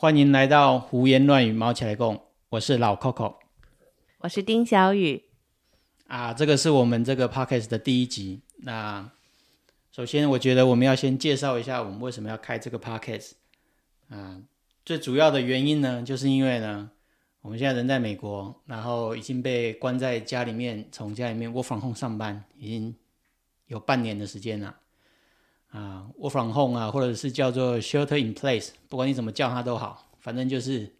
欢迎来到胡言乱语毛起来共，我是老 Coco 我是丁小雨。啊，这个是我们这个 Podcast 的第一集。那首先，我觉得我们要先介绍一下我们为什么要开这个 Podcast 啊。最主要的原因呢，就是因为呢，我们现在人在美国，然后已经被关在家里面，从家里面 work from home 上班，已经有半年的时间了。啊，work from home 啊，或者是叫做 shelter in place，不管你怎么叫它都好，反正就是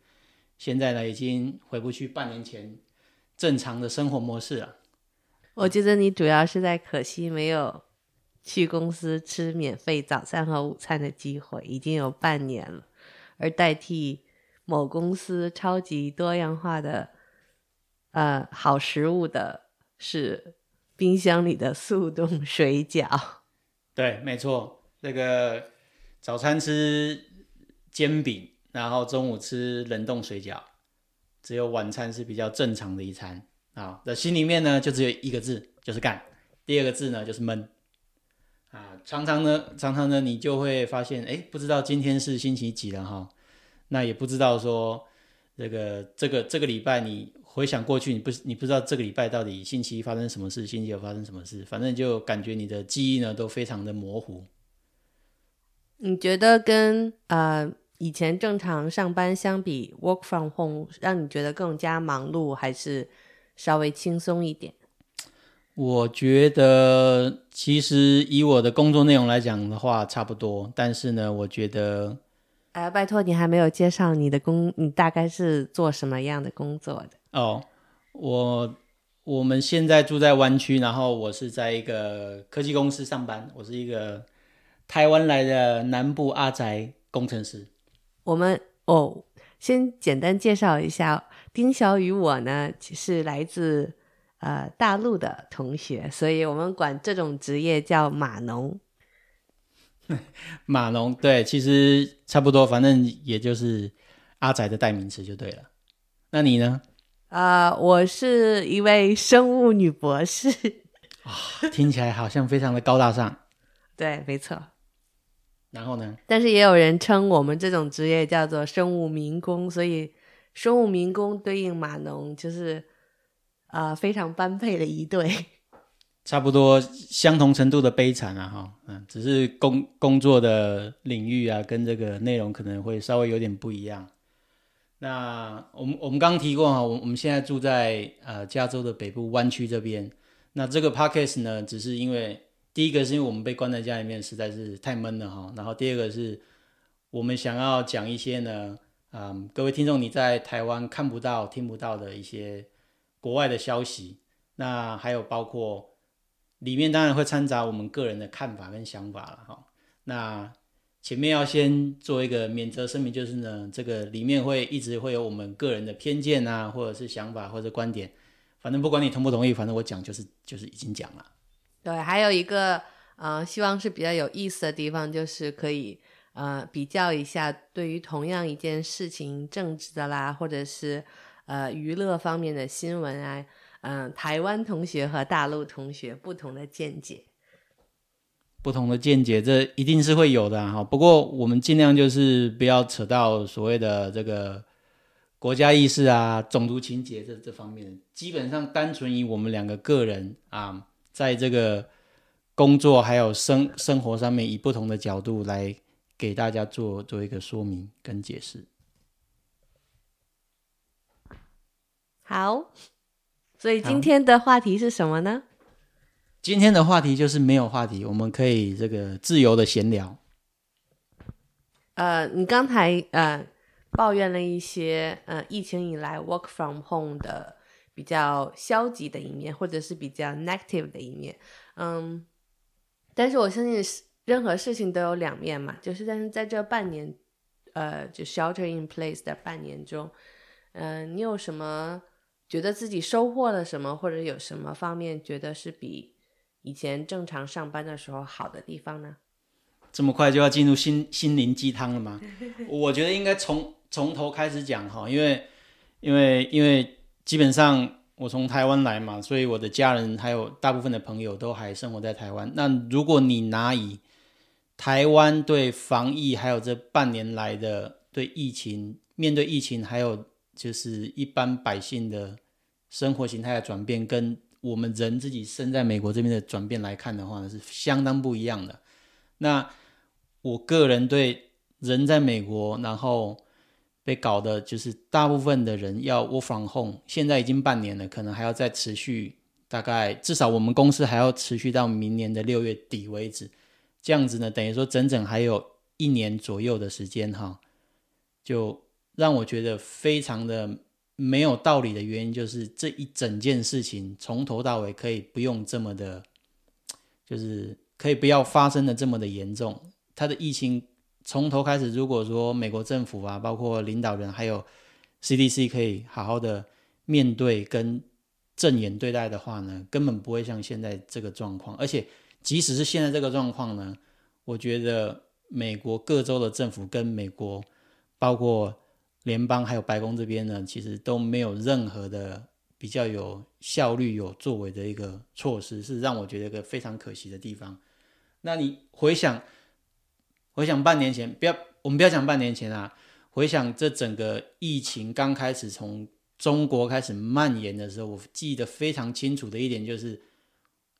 现在呢，已经回不去半年前正常的生活模式了。我觉得你主要是在可惜没有去公司吃免费早餐和午餐的机会，已经有半年了，而代替某公司超级多样化的呃好食物的是冰箱里的速冻水饺。对，没错，那个早餐吃煎饼，然后中午吃冷冻水饺，只有晚餐是比较正常的一餐啊。那心里面呢，就只有一个字，就是干；第二个字呢，就是闷。啊，常常呢，常常呢，你就会发现，哎，不知道今天是星期几了哈，那也不知道说这个这个这个礼拜你。回想过去，你不你不知道这个礼拜到底星期一发生什么事，星期二发生什么事，反正就感觉你的记忆呢都非常的模糊。你觉得跟呃以前正常上班相比，work from home 让你觉得更加忙碌，还是稍微轻松一点？我觉得其实以我的工作内容来讲的话，差不多。但是呢，我觉得。哎，拜托，你还没有介绍你的工，你大概是做什么样的工作的？哦，我我们现在住在湾区，然后我是在一个科技公司上班，我是一个台湾来的南部阿宅工程师。我们哦，先简单介绍一下，丁小雨我呢是来自呃大陆的同学，所以我们管这种职业叫码农。码农对，其实差不多，反正也就是阿宅的代名词就对了。那你呢？啊，我是一位生物女博士。啊，听起来好像非常的高大上。对，没错。然后呢？但是也有人称我们这种职业叫做生物民工，所以生物民工对应码农，就是啊非常般配的一对。差不多相同程度的悲惨啊，哈，嗯，只是工工作的领域啊，跟这个内容可能会稍微有点不一样。那我们我们刚刚提过哈，我我们现在住在呃加州的北部湾区这边。那这个 podcast 呢，只是因为第一个是因为我们被关在家里面实在是太闷了哈，然后第二个是我们想要讲一些呢，嗯，各位听众你在台湾看不到、听不到的一些国外的消息，那还有包括。里面当然会掺杂我们个人的看法跟想法了哈。那前面要先做一个免责声明，就是呢，这个里面会一直会有我们个人的偏见啊，或者是想法或者观点。反正不管你同不同意，反正我讲就是就是已经讲了。对，还有一个呃，希望是比较有意思的地方，就是可以呃比较一下，对于同样一件事情，政治的啦，或者是呃娱乐方面的新闻啊。嗯，台湾同学和大陆同学不同的见解，不同的见解，这一定是会有的哈。不过我们尽量就是不要扯到所谓的这个国家意识啊、种族情节这这方面。基本上单纯以我们两个个人啊，在这个工作还有生生活上面，以不同的角度来给大家做做一个说明跟解释。好。所以今天的话题是什么呢？今天的话题就是没有话题，我们可以这个自由的闲聊。呃，你刚才呃抱怨了一些呃疫情以来 work from home 的比较消极的一面，或者是比较 negative 的一面。嗯，但是我相信任何事情都有两面嘛，就是但是在这半年，呃，就 shelter in place 的半年中，嗯，你有什么？觉得自己收获了什么，或者有什么方面觉得是比以前正常上班的时候好的地方呢？这么快就要进入心心灵鸡汤了吗？我觉得应该从从头开始讲哈，因为因为因为基本上我从台湾来嘛，所以我的家人还有大部分的朋友都还生活在台湾。那如果你拿以台湾对防疫还有这半年来的对疫情、面对疫情，还有就是一般百姓的生活形态的转变，跟我们人自己生在美国这边的转变来看的话呢，是相当不一样的。那我个人对人在美国，然后被搞的就是大部分的人要 work from home，现在已经半年了，可能还要再持续，大概至少我们公司还要持续到明年的六月底为止。这样子呢，等于说整整还有一年左右的时间哈，就让我觉得非常的没有道理的原因，就是这一整件事情从头到尾可以不用这么的，就是可以不要发生的这么的严重。它的疫情从头开始，如果说美国政府啊，包括领导人还有 CDC 可以好好的面对跟正眼对待的话呢，根本不会像现在这个状况，而且。即使是现在这个状况呢，我觉得美国各州的政府跟美国，包括联邦还有白宫这边呢，其实都没有任何的比较有效率、有作为的一个措施，是让我觉得一个非常可惜的地方。那你回想，回想半年前，不要我们不要讲半年前啊，回想这整个疫情刚开始从中国开始蔓延的时候，我记得非常清楚的一点就是。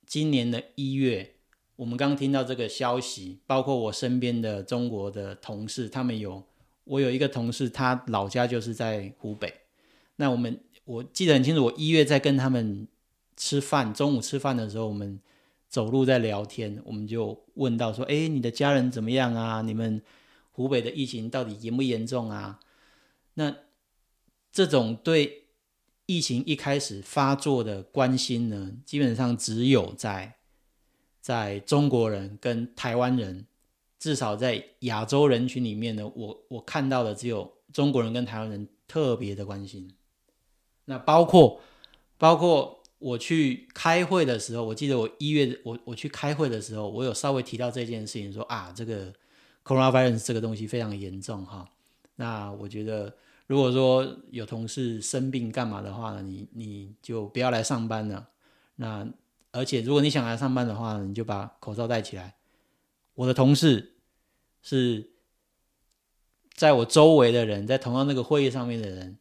今年的一月，我们刚听到这个消息，包括我身边的中国的同事，他们有，我有一个同事，他老家就是在湖北。那我们我记得很清楚，我一月在跟他们吃饭，中午吃饭的时候，我们走路在聊天，我们就问到说：“哎，你的家人怎么样啊？你们湖北的疫情到底严不严重啊？”那这种对。疫情一开始发作的关心呢，基本上只有在在中国人跟台湾人，至少在亚洲人群里面呢，我我看到的只有中国人跟台湾人特别的关心。那包括包括我去开会的时候，我记得我一月我我去开会的时候，我有稍微提到这件事情，说啊，这个 coronavirus 这个东西非常严重哈。那我觉得。如果说有同事生病干嘛的话呢，你你就不要来上班了。那而且如果你想来上班的话，你就把口罩戴起来。我的同事是在我周围的人，在同样那个会议上面的人，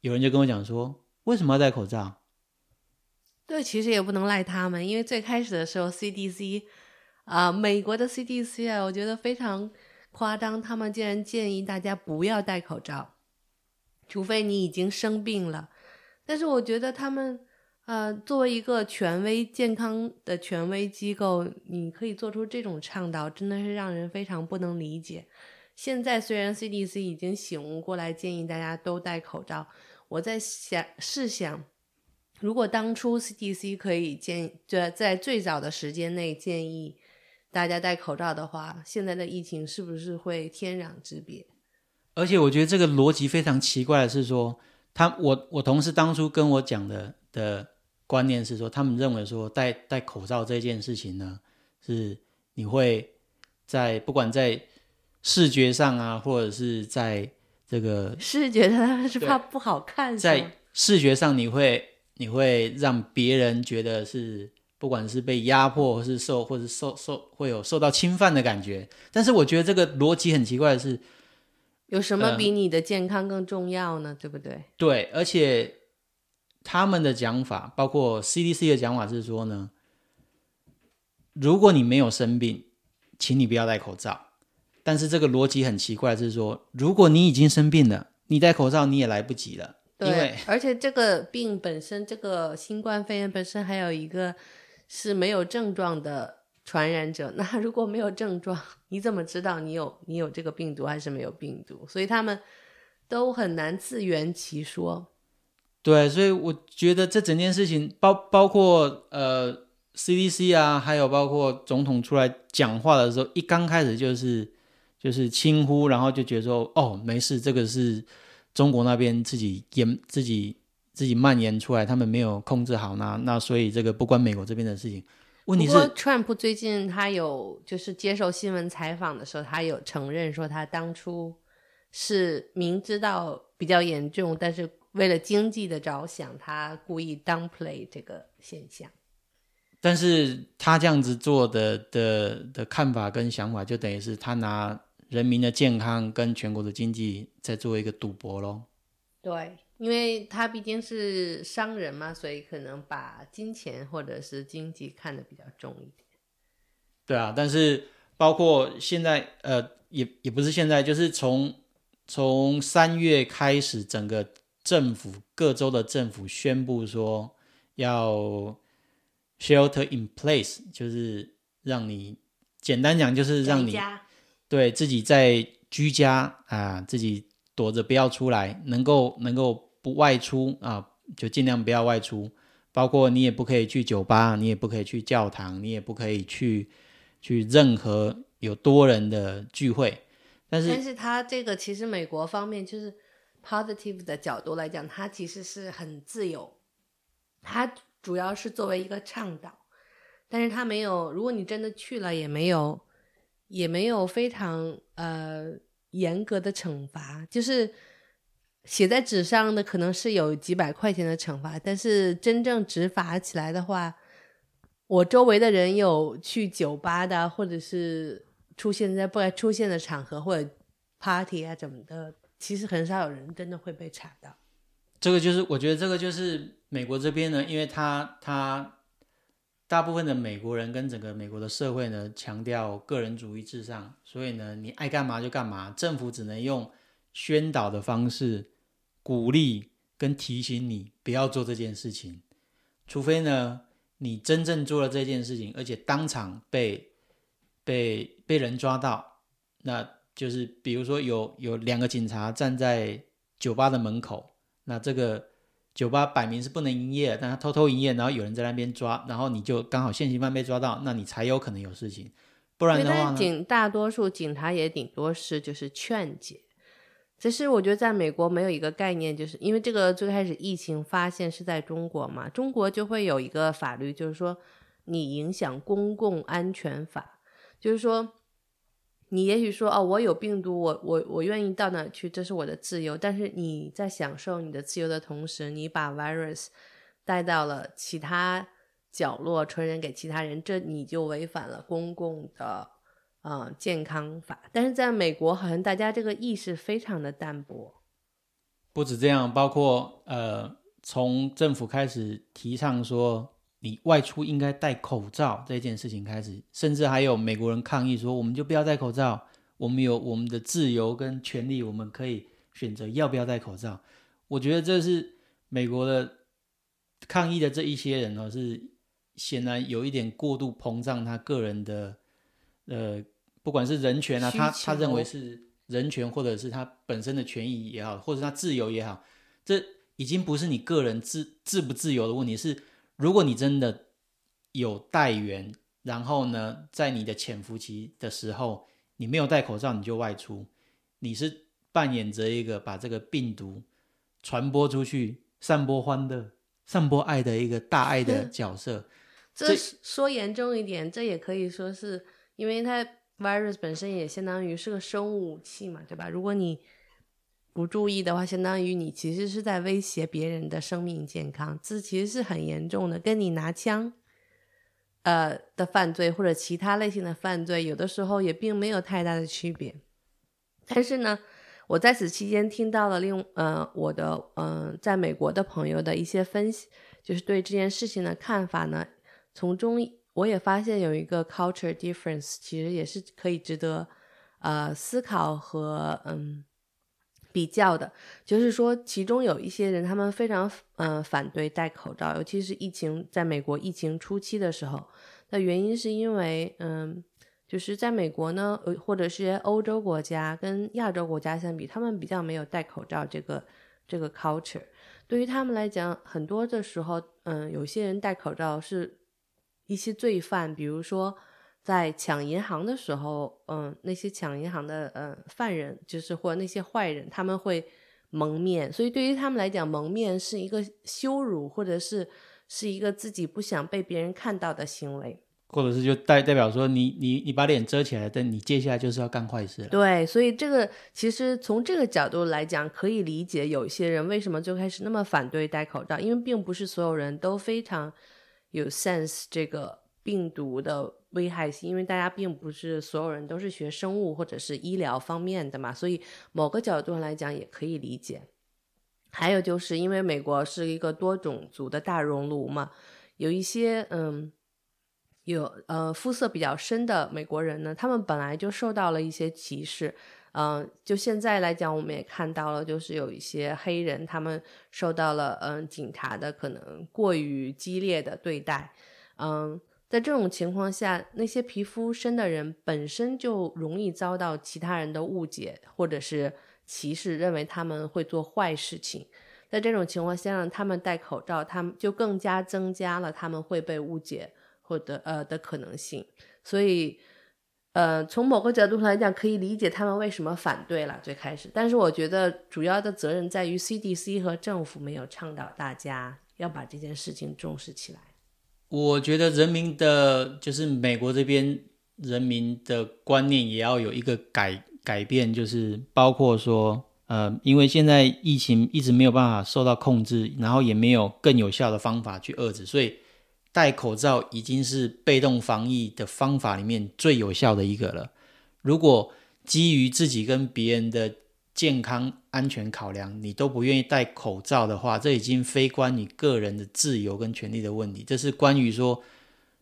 有人就跟我讲说，为什么要戴口罩？对，其实也不能赖他们，因为最开始的时候，CDC 啊，美国的 CDC 啊，我觉得非常夸张，他们竟然建议大家不要戴口罩。除非你已经生病了，但是我觉得他们，呃，作为一个权威健康的权威机构，你可以做出这种倡导，真的是让人非常不能理解。现在虽然 CDC 已经醒悟过来，建议大家都戴口罩，我在想，试想，如果当初 CDC 可以建，在在最早的时间内建议大家戴口罩的话，现在的疫情是不是会天壤之别？而且我觉得这个逻辑非常奇怪的是说，他我我同事当初跟我讲的的观念是说，他们认为说戴戴口罩这件事情呢，是你会在不管在视觉上啊，或者是在这个视觉上是怕不好看，在视觉上你会你会让别人觉得是不管是被压迫，或是受或者受受会有受到侵犯的感觉。但是我觉得这个逻辑很奇怪的是。有什么比你的健康更重要呢？对不对？对，而且他们的讲法，包括 CDC 的讲法是说呢，如果你没有生病，请你不要戴口罩。但是这个逻辑很奇怪，是说如果你已经生病了，你戴口罩你也来不及了。对，而且这个病本身，这个新冠肺炎本身还有一个是没有症状的。传染者，那如果没有症状，你怎么知道你有你有这个病毒还是没有病毒？所以他们都很难自圆其说。对，所以我觉得这整件事情，包包括呃 CDC 啊，还有包括总统出来讲话的时候，一刚开始就是就是轻呼，然后就觉得说哦没事，这个是中国那边自己延自己自己蔓延出来，他们没有控制好，那那所以这个不关美国这边的事情。不过，Trump 最近他有就是接受新闻采访的时候，他有承认说他当初是明知道比较严重，但是为了经济的着想，他故意 downplay 这个现象。但是他这样子做的的的看法跟想法，就等于是他拿人民的健康跟全国的经济在做一个赌博咯。对，因为他毕竟是商人嘛，所以可能把金钱或者是经济看得比较重一点。对啊，但是包括现在，呃，也也不是现在，就是从从三月开始，整个政府各州的政府宣布说要 shelter in place，就是让你简单讲就是让你对自己在居家啊，自己躲着不要出来，能够能够不外出啊，就尽量不要外出，包括你也不可以去酒吧，你也不可以去教堂，你也不可以去。去任何有多人的聚会，但是但是他这个其实美国方面就是 positive 的角度来讲，它其实是很自由，它主要是作为一个倡导，但是它没有，如果你真的去了，也没有也没有非常呃严格的惩罚，就是写在纸上的可能是有几百块钱的惩罚，但是真正执法起来的话。我周围的人有去酒吧的，或者是出现在不该出现的场合，或者 party 啊怎么的，其实很少有人真的会被查到。这个就是我觉得这个就是美国这边呢，因为他他大部分的美国人跟整个美国的社会呢强调个人主义至上，所以呢你爱干嘛就干嘛，政府只能用宣导的方式鼓励跟提醒你不要做这件事情，除非呢。你真正做了这件事情，而且当场被被被人抓到，那就是比如说有有两个警察站在酒吧的门口，那这个酒吧摆明是不能营业，但他偷偷营业，然后有人在那边抓，然后你就刚好现行犯被抓到，那你才有可能有事情，不然的话警大多数警察也顶多是就是劝解。其实我觉得在美国没有一个概念，就是因为这个最开始疫情发现是在中国嘛，中国就会有一个法律，就是说你影响公共安全法，就是说你也许说哦，我有病毒，我我我愿意到哪去，这是我的自由，但是你在享受你的自由的同时，你把 virus 带到了其他角落，传染给其他人，这你就违反了公共的。呃，健康法，但是在美国好像大家这个意识非常的淡薄。不止这样，包括呃，从政府开始提倡说你外出应该戴口罩这件事情开始，甚至还有美国人抗议说，我们就不要戴口罩，我们有我们的自由跟权利，我们可以选择要不要戴口罩。我觉得这是美国的抗议的这一些人哦，是显然有一点过度膨胀他个人的呃。不管是人权啊，他他认为是人权，或者是他本身的权益也好，或者他自由也好，这已经不是你个人自自不自由的问题。是如果你真的有带源，然后呢，在你的潜伏期的时候，你没有戴口罩，你就外出，你是扮演着一个把这个病毒传播出去、散播欢乐、散播爱的一个大爱的角色。这说严重一点，这也可以说是因为它。virus 本身也相当于是个生物武器嘛，对吧？如果你不注意的话，相当于你其实是在威胁别人的生命健康，这其实是很严重的。跟你拿枪，呃的犯罪或者其他类型的犯罪，有的时候也并没有太大的区别。但是呢，我在此期间听到了另呃我的嗯在美国的朋友的一些分析，就是对这件事情的看法呢，从中。我也发现有一个 culture difference，其实也是可以值得呃思考和嗯比较的。就是说，其中有一些人他们非常嗯反对戴口罩，尤其是疫情在美国疫情初期的时候。那原因是因为嗯，就是在美国呢，或者是欧洲国家跟亚洲国家相比，他们比较没有戴口罩这个这个 culture。对于他们来讲，很多的时候，嗯，有些人戴口罩是。一些罪犯，比如说在抢银行的时候，嗯，那些抢银行的嗯犯人，就是或那些坏人，他们会蒙面，所以对于他们来讲，蒙面是一个羞辱，或者是是一个自己不想被别人看到的行为，或者是就代代表说你你你把脸遮起来，但你接下来就是要干坏事了。对，所以这个其实从这个角度来讲，可以理解有些人为什么最开始那么反对戴口罩，因为并不是所有人都非常。有 sense 这个病毒的危害性，因为大家并不是所有人都是学生物或者是医疗方面的嘛，所以某个角度上来讲也可以理解。还有就是因为美国是一个多种族的大熔炉嘛，有一些嗯，有呃肤色比较深的美国人呢，他们本来就受到了一些歧视。嗯，就现在来讲，我们也看到了，就是有一些黑人，他们受到了嗯警察的可能过于激烈的对待。嗯，在这种情况下，那些皮肤深的人本身就容易遭到其他人的误解或者是歧视，认为他们会做坏事情。在这种情况下，让他们戴口罩，他们就更加增加了他们会被误解或者呃的可能性。所以。呃，从某个角度上来讲，可以理解他们为什么反对了最开始。但是我觉得主要的责任在于 CDC 和政府没有倡导大家要把这件事情重视起来。我觉得人民的，就是美国这边人民的观念也要有一个改改变，就是包括说，呃，因为现在疫情一直没有办法受到控制，然后也没有更有效的方法去遏制，所以。戴口罩已经是被动防疫的方法里面最有效的一个了。如果基于自己跟别人的健康安全考量，你都不愿意戴口罩的话，这已经非关你个人的自由跟权利的问题，这是关于说，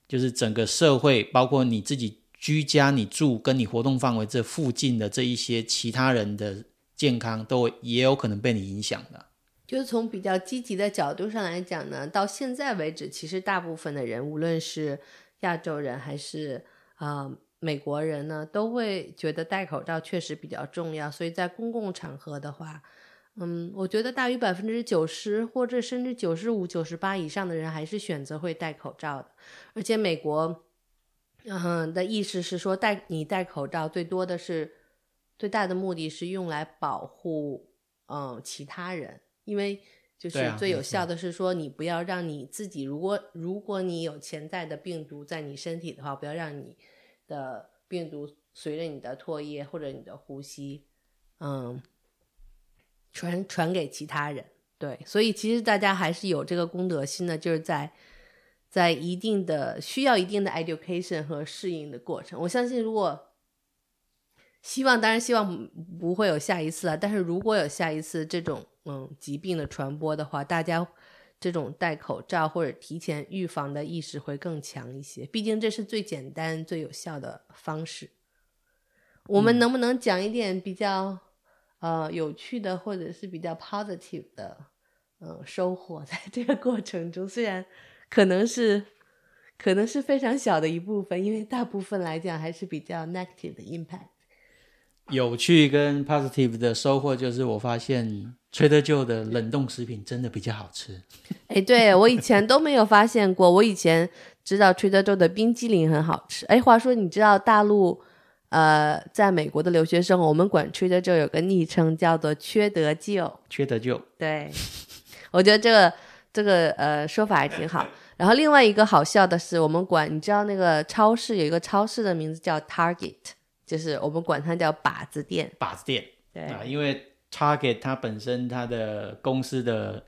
就是整个社会，包括你自己居家、你住跟你活动范围这附近的这一些其他人的健康，都也有可能被你影响的。就是从比较积极的角度上来讲呢，到现在为止，其实大部分的人，无论是亚洲人还是啊美国人呢，都会觉得戴口罩确实比较重要。所以在公共场合的话，嗯，我觉得大于百分之九十或者甚至九十五、九十八以上的人还是选择会戴口罩的。而且美国，嗯的意思是说，戴你戴口罩最多的是最大的目的是用来保护嗯其他人。因为就是最有效的是说，你不要让你自己，如果如果你有潜在的病毒在你身体的话，不要让你的病毒随着你的唾液或者你的呼吸，嗯，传传给其他人。对，所以其实大家还是有这个公德心的，就是在在一定的需要一定的 education 和适应的过程。我相信，如果希望，当然希望不会有下一次啊。但是如果有下一次这种。嗯，疾病的传播的话，大家这种戴口罩或者提前预防的意识会更强一些。毕竟这是最简单、最有效的方式。我们能不能讲一点比较呃有趣的，或者是比较 positive 的嗯收获？在这个过程中，虽然可能是可能是非常小的一部分，因为大部分来讲还是比较 negative 的 impact。有趣跟 positive 的收获就是，我发现。崔德舅的冷冻食品真的比较好吃，哎，对我以前都没有发现过。我以前知道崔德州的冰激凌很好吃。哎，话说你知道大陆，呃，在美国的留学生，我们管崔德州有个昵称叫做“缺德舅”。缺德舅，对，我觉得这个这个呃说法还挺好。然后另外一个好笑的是，我们管你知道那个超市有一个超市的名字叫 Target，就是我们管它叫靶子店。靶子店，对啊，因为。Target 它本身它的公司的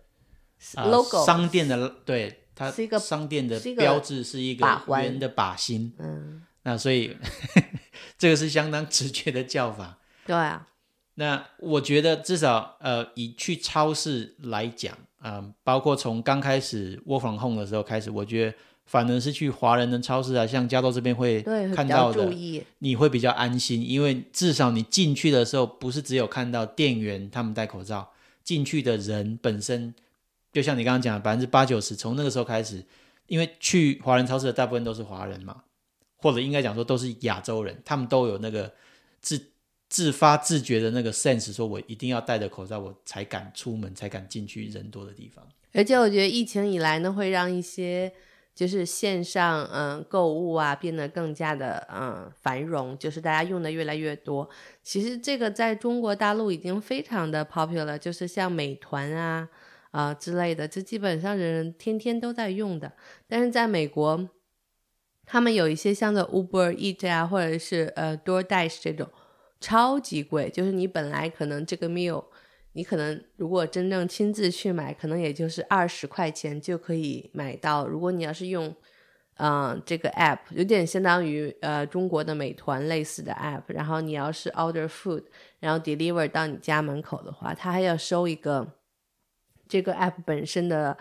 logo 商店的对它是一个商店的标志是一个圆的靶心，嗯，那所以 这个是相当直觉的叫法。对啊，那我觉得至少呃以去超市来讲啊，包括从刚开始 Work from Home 的时候开始，我觉得。反而是去华人的超市啊，像加州这边会看到的，你会比较安心，因为至少你进去的时候，不是只有看到店员他们戴口罩，进去的人本身，就像你刚刚讲，百分之八九十从那个时候开始，因为去华人超市的大部分都是华人嘛，或者应该讲说都是亚洲人，他们都有那个自自发自觉的那个 sense，说我一定要戴着口罩，我才敢出门，才敢进去人多的地方。而且我觉得疫情以来呢，会让一些。就是线上嗯购物啊变得更加的嗯繁荣，就是大家用的越来越多。其实这个在中国大陆已经非常的 popular，就是像美团啊啊之类的，这基本上人人天天都在用的。但是在美国，他们有一些像的 Uber Eat 啊，或者是呃 DoorDash 这种超级贵，就是你本来可能这个 meal。你可能如果真正亲自去买，可能也就是二十块钱就可以买到。如果你要是用嗯，这个 app 有点相当于呃中国的美团类似的 app，然后你要是 order food，然后 deliver 到你家门口的话，它还要收一个这个 app 本身的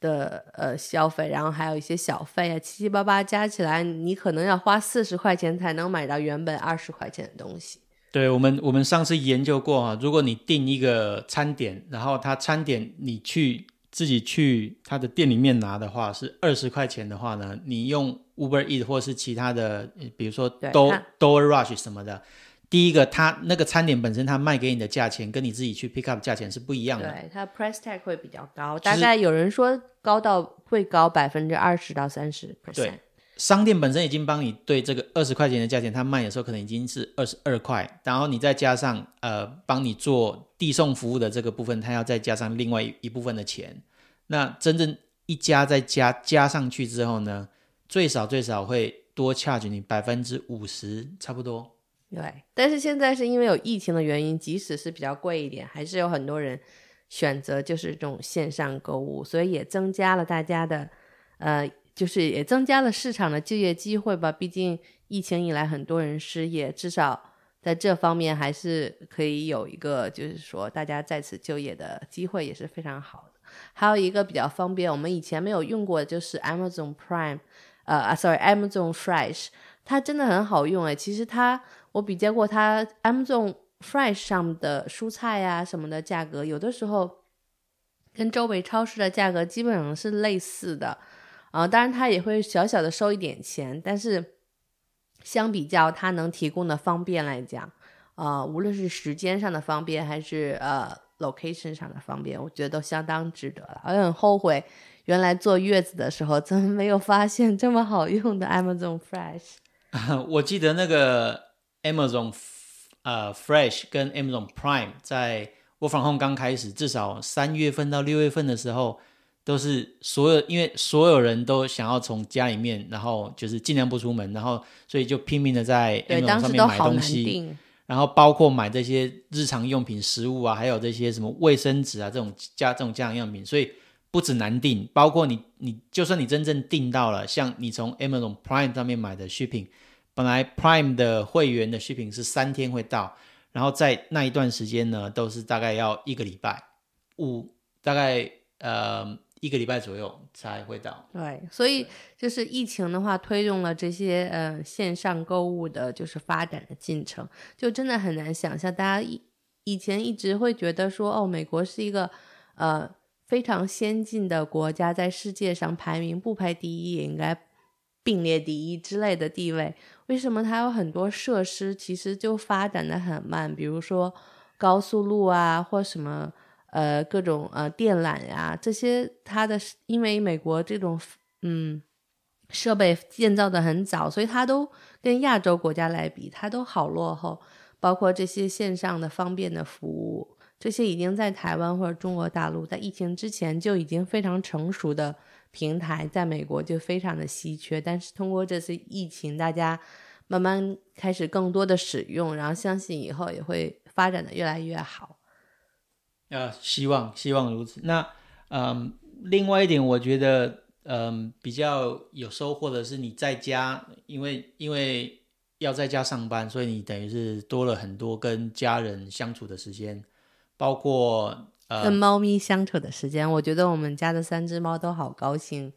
的呃消费，然后还有一些小费啊，七七八八加起来，你可能要花四十块钱才能买到原本二十块钱的东西。对我们，我们上次研究过啊，如果你订一个餐点，然后他餐点你去自己去他的店里面拿的话是二十块钱的话呢，你用 Uber Eat 或是其他的，比如说 Do Door Rush 什么的，第一个他那个餐点本身他卖给你的价钱跟你自己去 pick up 价钱是不一样的，对，它 price tag 会比较高，大概有人说高到会高百分之二十到三十 percent。商店本身已经帮你对这个二十块钱的价钱，他卖的时候可能已经是二十二块，然后你再加上呃帮你做递送服务的这个部分，他要再加上另外一部分的钱。那真正一加再加加上去之后呢，最少最少会多 charge 你百分之五十，差不多。对，但是现在是因为有疫情的原因，即使是比较贵一点，还是有很多人选择就是这种线上购物，所以也增加了大家的呃。就是也增加了市场的就业机会吧，毕竟疫情以来很多人失业，至少在这方面还是可以有一个，就是说大家再次就业的机会也是非常好的。还有一个比较方便，我们以前没有用过就是 Amazon Prime，呃啊，sorry，Amazon Fresh，它真的很好用哎。其实它我比较过它 Amazon Fresh 上的蔬菜呀什么的价格，有的时候跟周围超市的价格基本上是类似的。啊，当然它也会小小的收一点钱，但是相比较它能提供的方便来讲，啊，无论是时间上的方便还是呃 location 上的方便，我觉得都相当值得了。我很后悔原来坐月子的时候怎么没有发现这么好用的 Amazon Fresh。我记得那个 Amazon 呃 Fresh 跟 Amazon Prime 在我防控刚开始，至少三月份到六月份的时候。都是所有，因为所有人都想要从家里面，然后就是尽量不出门，然后所以就拼命的在 Amazon 上面买东西，然后包括买这些日常用品、食物啊，还有这些什么卫生纸啊这种家这种家用用品，所以不止难订，包括你你就算你真正订到了，像你从 Amazon Prime 上面买的 shipping，本来 Prime 的会员的 shipping 是三天会到，然后在那一段时间呢，都是大概要一个礼拜五，大概呃。一个礼拜左右才会到。对，所以就是疫情的话，推动了这些呃线上购物的，就是发展的进程，就真的很难想象。大家以以前一直会觉得说，哦，美国是一个呃非常先进的国家，在世界上排名不排第一也应该并列第一之类的地位。为什么它有很多设施其实就发展的很慢？比如说高速路啊，或什么。呃，各种呃电缆呀，这些它的，因为美国这种嗯设备建造的很早，所以它都跟亚洲国家来比，它都好落后。包括这些线上的方便的服务，这些已经在台湾或者中国大陆在疫情之前就已经非常成熟的平台，在美国就非常的稀缺。但是通过这次疫情，大家慢慢开始更多的使用，然后相信以后也会发展的越来越好。呃，希望希望如此。那嗯，另外一点，我觉得嗯比较有收获的是，你在家，因为因为要在家上班，所以你等于是多了很多跟家人相处的时间，包括呃跟猫咪相处的时间。我觉得我们家的三只猫都好高兴，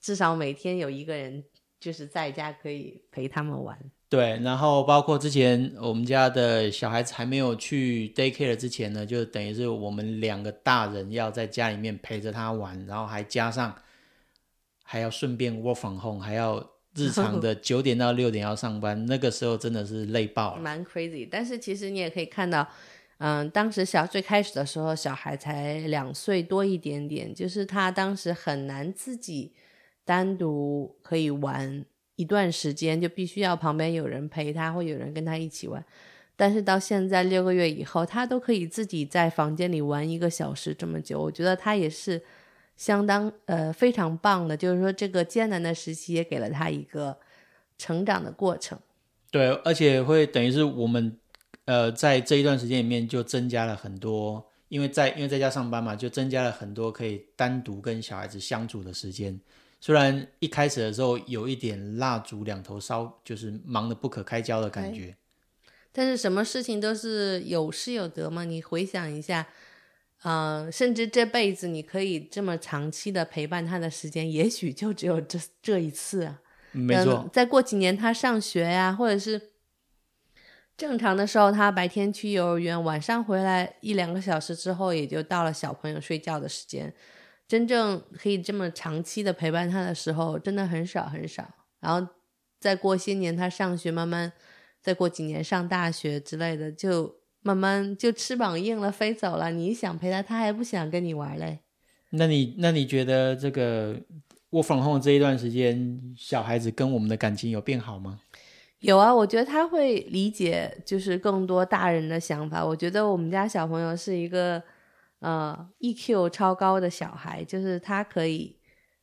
至少每天有一个人就是在家可以陪他们玩。对，然后包括之前我们家的小孩子还没有去 daycare 之前呢，就等于是我们两个大人要在家里面陪着他玩，然后还加上还要顺便 work from home，还要日常的 九点到六点要上班，那个时候真的是累爆了，蛮 crazy。但是其实你也可以看到，嗯，当时小最开始的时候，小孩才两岁多一点点，就是他当时很难自己单独可以玩。一段时间就必须要旁边有人陪他，或有人跟他一起玩。但是到现在六个月以后，他都可以自己在房间里玩一个小时这么久。我觉得他也是相当呃非常棒的，就是说这个艰难的时期也给了他一个成长的过程。对，而且会等于是我们呃在这一段时间里面就增加了很多，因为在因为在家上班嘛，就增加了很多可以单独跟小孩子相处的时间。虽然一开始的时候有一点蜡烛两头烧，就是忙得不可开交的感觉。但是什么事情都是有失有得嘛。你回想一下，呃，甚至这辈子你可以这么长期的陪伴他的时间，也许就只有这这一次啊。没错，再过几年他上学呀，或者是正常的时候，他白天去幼儿园，晚上回来一两个小时之后，也就到了小朋友睡觉的时间。真正可以这么长期的陪伴他的时候，真的很少很少。然后再过些年，他上学，慢慢再过几年上大学之类的，就慢慢就翅膀硬了，飞走了。你想陪他，他还不想跟你玩嘞。那你那你觉得这个我粉红这一段时间，小孩子跟我们的感情有变好吗？有啊，我觉得他会理解，就是更多大人的想法。我觉得我们家小朋友是一个。呃，EQ 超高的小孩，就是他可以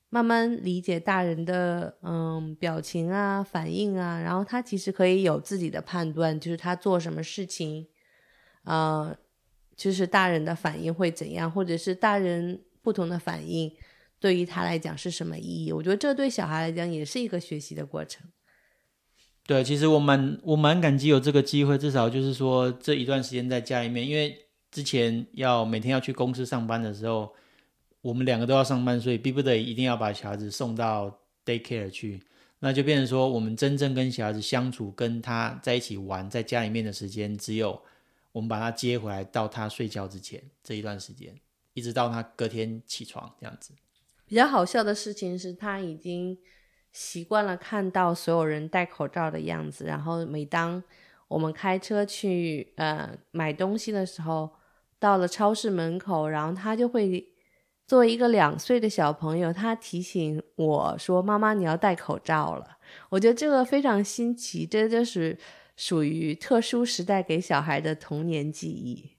慢慢理解大人的嗯表情啊、反应啊，然后他其实可以有自己的判断，就是他做什么事情，呃，就是大人的反应会怎样，或者是大人不同的反应对于他来讲是什么意义？我觉得这对小孩来讲也是一个学习的过程。对，其实我蛮我蛮感激有这个机会，至少就是说这一段时间在家里面，因为。之前要每天要去公司上班的时候，我们两个都要上班，所以逼不得已一定要把小孩子送到 daycare 去，那就变成说，我们真正跟小孩子相处、跟他在一起玩，在家里面的时间，只有我们把他接回来到他睡觉之前这一段时间，一直到他隔天起床这样子。比较好笑的事情是他已经习惯了看到所有人戴口罩的样子，然后每当我们开车去呃买东西的时候。到了超市门口，然后他就会作为一个两岁的小朋友，他提醒我说：“妈妈，你要戴口罩了。”我觉得这个非常新奇，这就是属于特殊时代给小孩的童年记忆。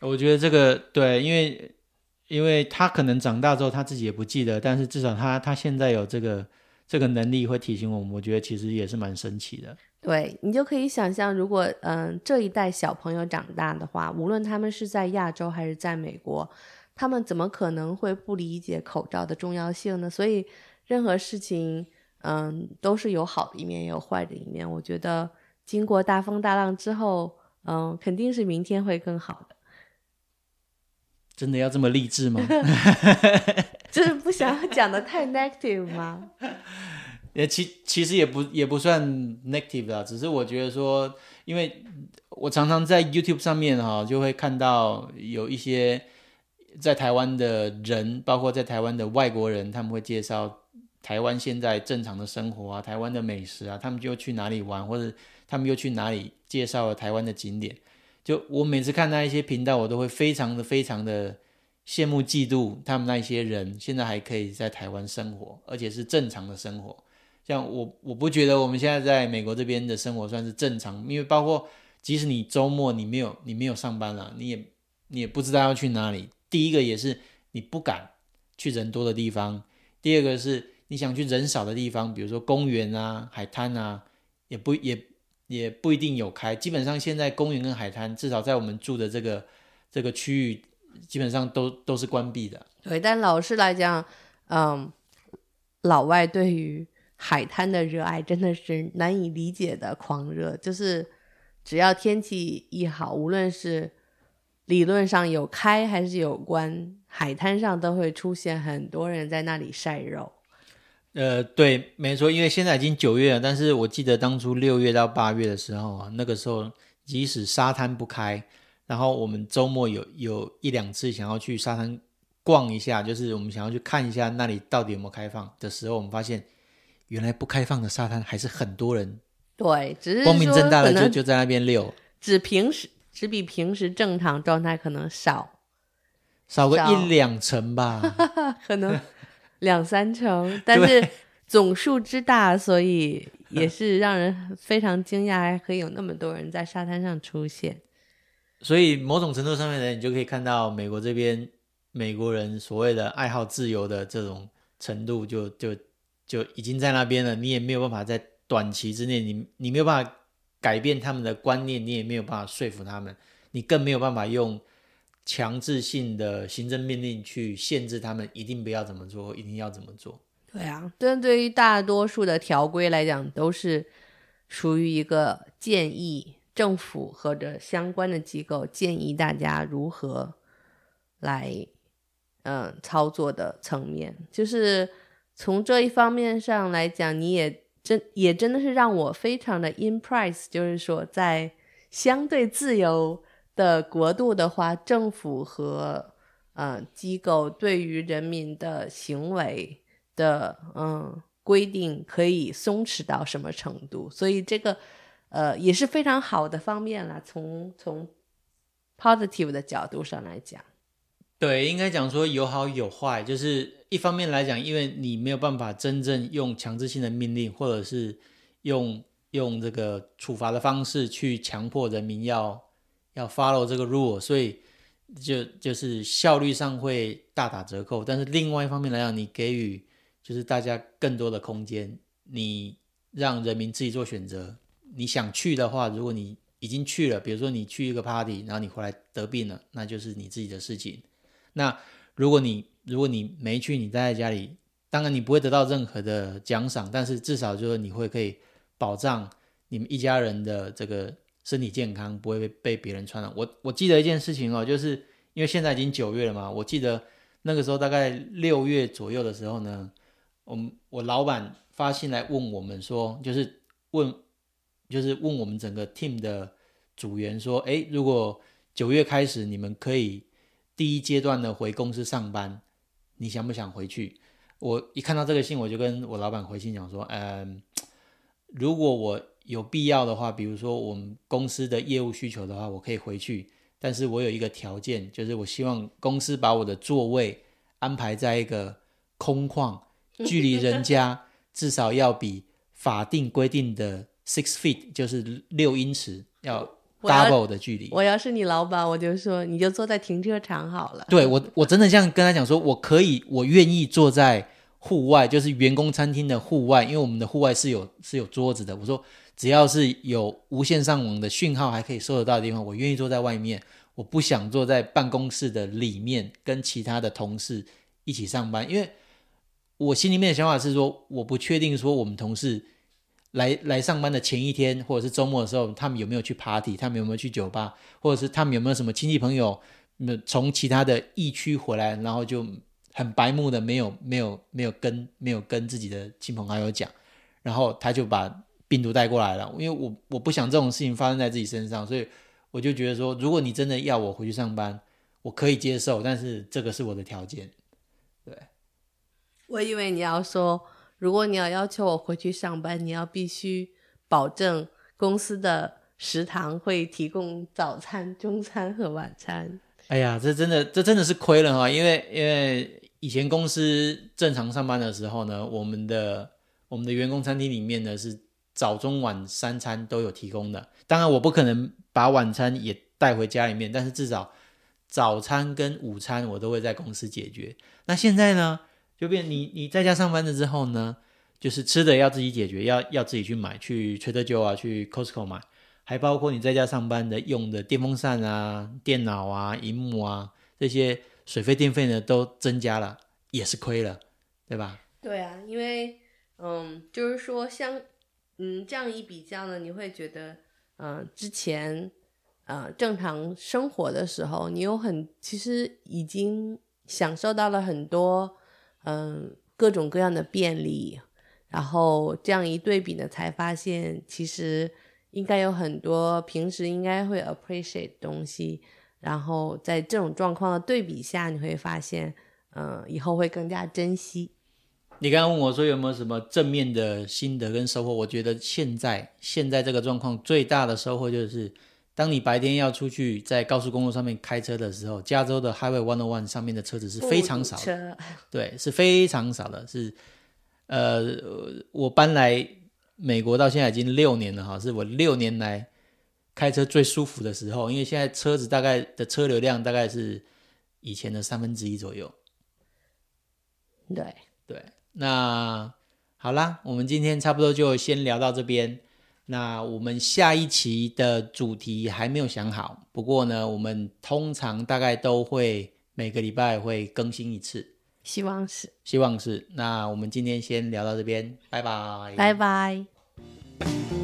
我觉得这个对，因为因为他可能长大之后他自己也不记得，但是至少他他现在有这个这个能力会提醒我们，我觉得其实也是蛮神奇的。对你就可以想象，如果嗯这一代小朋友长大的话，无论他们是在亚洲还是在美国，他们怎么可能会不理解口罩的重要性呢？所以任何事情嗯都是有好的一面也有坏的一面。我觉得经过大风大浪之后，嗯肯定是明天会更好的。真的要这么励志吗？就是不想要讲的太 negative 吗？也其其实也不也不算 negative 啦，只是我觉得说，因为我常常在 YouTube 上面哈，就会看到有一些在台湾的人，包括在台湾的外国人，他们会介绍台湾现在正常的生活啊，台湾的美食啊，他们就去哪里玩，或者他们又去哪里介绍了台湾的景点。就我每次看那一些频道，我都会非常的非常的羡慕嫉妒他们那一些人，现在还可以在台湾生活，而且是正常的生活。像我，我不觉得我们现在在美国这边的生活算是正常，因为包括即使你周末你没有你没有上班了，你也你也不知道要去哪里。第一个也是你不敢去人多的地方，第二个是你想去人少的地方，比如说公园啊、海滩啊，也不也也不一定有开。基本上现在公园跟海滩，至少在我们住的这个这个区域，基本上都都是关闭的。对，但老师来讲，嗯，老外对于海滩的热爱真的是难以理解的狂热，就是只要天气一好，无论是理论上有开还是有关，海滩上都会出现很多人在那里晒肉。呃，对，没错，因为现在已经九月了，但是我记得当初六月到八月的时候啊，那个时候即使沙滩不开，然后我们周末有有一两次想要去沙滩逛一下，就是我们想要去看一下那里到底有没有开放的时候，我们发现。原来不开放的沙滩还是很多人，对，只是光明正大的就就在那边溜，只平时只比平时正常状态可能少，少个一两成吧，可能两三成，但是总数之大，所以也是让人非常惊讶，还可以有那么多人在沙滩上出现。所以某种程度上面呢，你就可以看到美国这边美国人所谓的爱好自由的这种程度，就就。就已经在那边了，你也没有办法在短期之内，你你没有办法改变他们的观念，你也没有办法说服他们，你更没有办法用强制性的行政命令去限制他们一定不要怎么做，一定要怎么做。对啊，但对于大多数的条规来讲，都是属于一个建议，政府或者相关的机构建议大家如何来嗯操作的层面。就是从这一方面上来讲，你也真也真的是让我非常的 impress，就是说在相对自由的国度的话，政府和嗯机构对于人民的行为。的嗯规定可以松弛到什么程度？所以这个呃也是非常好的方面了。从从 positive 的角度上来讲，对，应该讲说有好有坏。就是一方面来讲，因为你没有办法真正用强制性的命令，或者是用用这个处罚的方式去强迫人民要要 follow 这个 rule，所以就就是效率上会大打折扣。但是另外一方面来讲，你给予就是大家更多的空间，你让人民自己做选择。你想去的话，如果你已经去了，比如说你去一个 party，然后你回来得病了，那就是你自己的事情。那如果你如果你没去，你待在家里，当然你不会得到任何的奖赏，但是至少就是你会可以保障你们一家人的这个身体健康，不会被被别人传染。我我记得一件事情哦，就是因为现在已经九月了嘛，我记得那个时候大概六月左右的时候呢。我我老板发信来问我们说，就是问，就是问我们整个 team 的组员说，哎，如果九月开始你们可以第一阶段的回公司上班，你想不想回去？我一看到这个信，我就跟我老板回信讲说，嗯，如果我有必要的话，比如说我们公司的业务需求的话，我可以回去，但是我有一个条件，就是我希望公司把我的座位安排在一个空旷。距离人家至少要比法定规定的 six feet，就是六英尺，要 double 的距离。我要是你老板，我就说你就坐在停车场好了。对我，我真的这样跟他讲说，我可以，我愿意坐在户外，就是员工餐厅的户外，因为我们的户外是有是有桌子的。我说只要是有无线上网的讯号还可以收得到的地方，我愿意坐在外面。我不想坐在办公室的里面跟其他的同事一起上班，因为。我心里面的想法是说，我不确定说我们同事来来上班的前一天或者是周末的时候，他们有没有去 party，他们有没有去酒吧，或者是他们有没有什么亲戚朋友，从其他的疫区回来，然后就很白目的没有没有没有跟没有跟自己的亲朋好友讲，然后他就把病毒带过来了。因为我我不想这种事情发生在自己身上，所以我就觉得说，如果你真的要我回去上班，我可以接受，但是这个是我的条件。对我以为你要说，如果你要要求我回去上班，你要必须保证公司的食堂会提供早餐、中餐和晚餐。哎呀，这真的，这真的是亏了哈！因为因为以前公司正常上班的时候呢，我们的我们的员工餐厅里面呢是早中晚三餐都有提供的。当然，我不可能把晚餐也带回家里面，但是至少早餐跟午餐我都会在公司解决。那现在呢？就变你你在家上班了之后呢，就是吃的要自己解决，要要自己去买，去 Trader Joe 啊，去 Costco 买，还包括你在家上班的用的电风扇啊、电脑啊、荧幕啊这些水费电费呢都增加了，也是亏了，对吧？对啊，因为嗯，就是说像嗯这样一比较呢，你会觉得嗯之前呃正常生活的时候，你有很其实已经享受到了很多。嗯，各种各样的便利，然后这样一对比呢，才发现其实应该有很多平时应该会 appreciate 东西，然后在这种状况的对比下，你会发现，嗯，以后会更加珍惜。你刚刚问我说有没有什么正面的心得跟收获？我觉得现在现在这个状况最大的收获就是。当你白天要出去在高速公路上面开车的时候，加州的 Highway One One 上面的车子是非常少的，对，是非常少的。是，呃，我搬来美国到现在已经六年了哈，是我六年来开车最舒服的时候，因为现在车子大概的车流量大概是以前的三分之一左右。对对，那好啦，我们今天差不多就先聊到这边。那我们下一期的主题还没有想好，不过呢，我们通常大概都会每个礼拜会更新一次。希望是，希望是。那我们今天先聊到这边，拜拜，拜拜。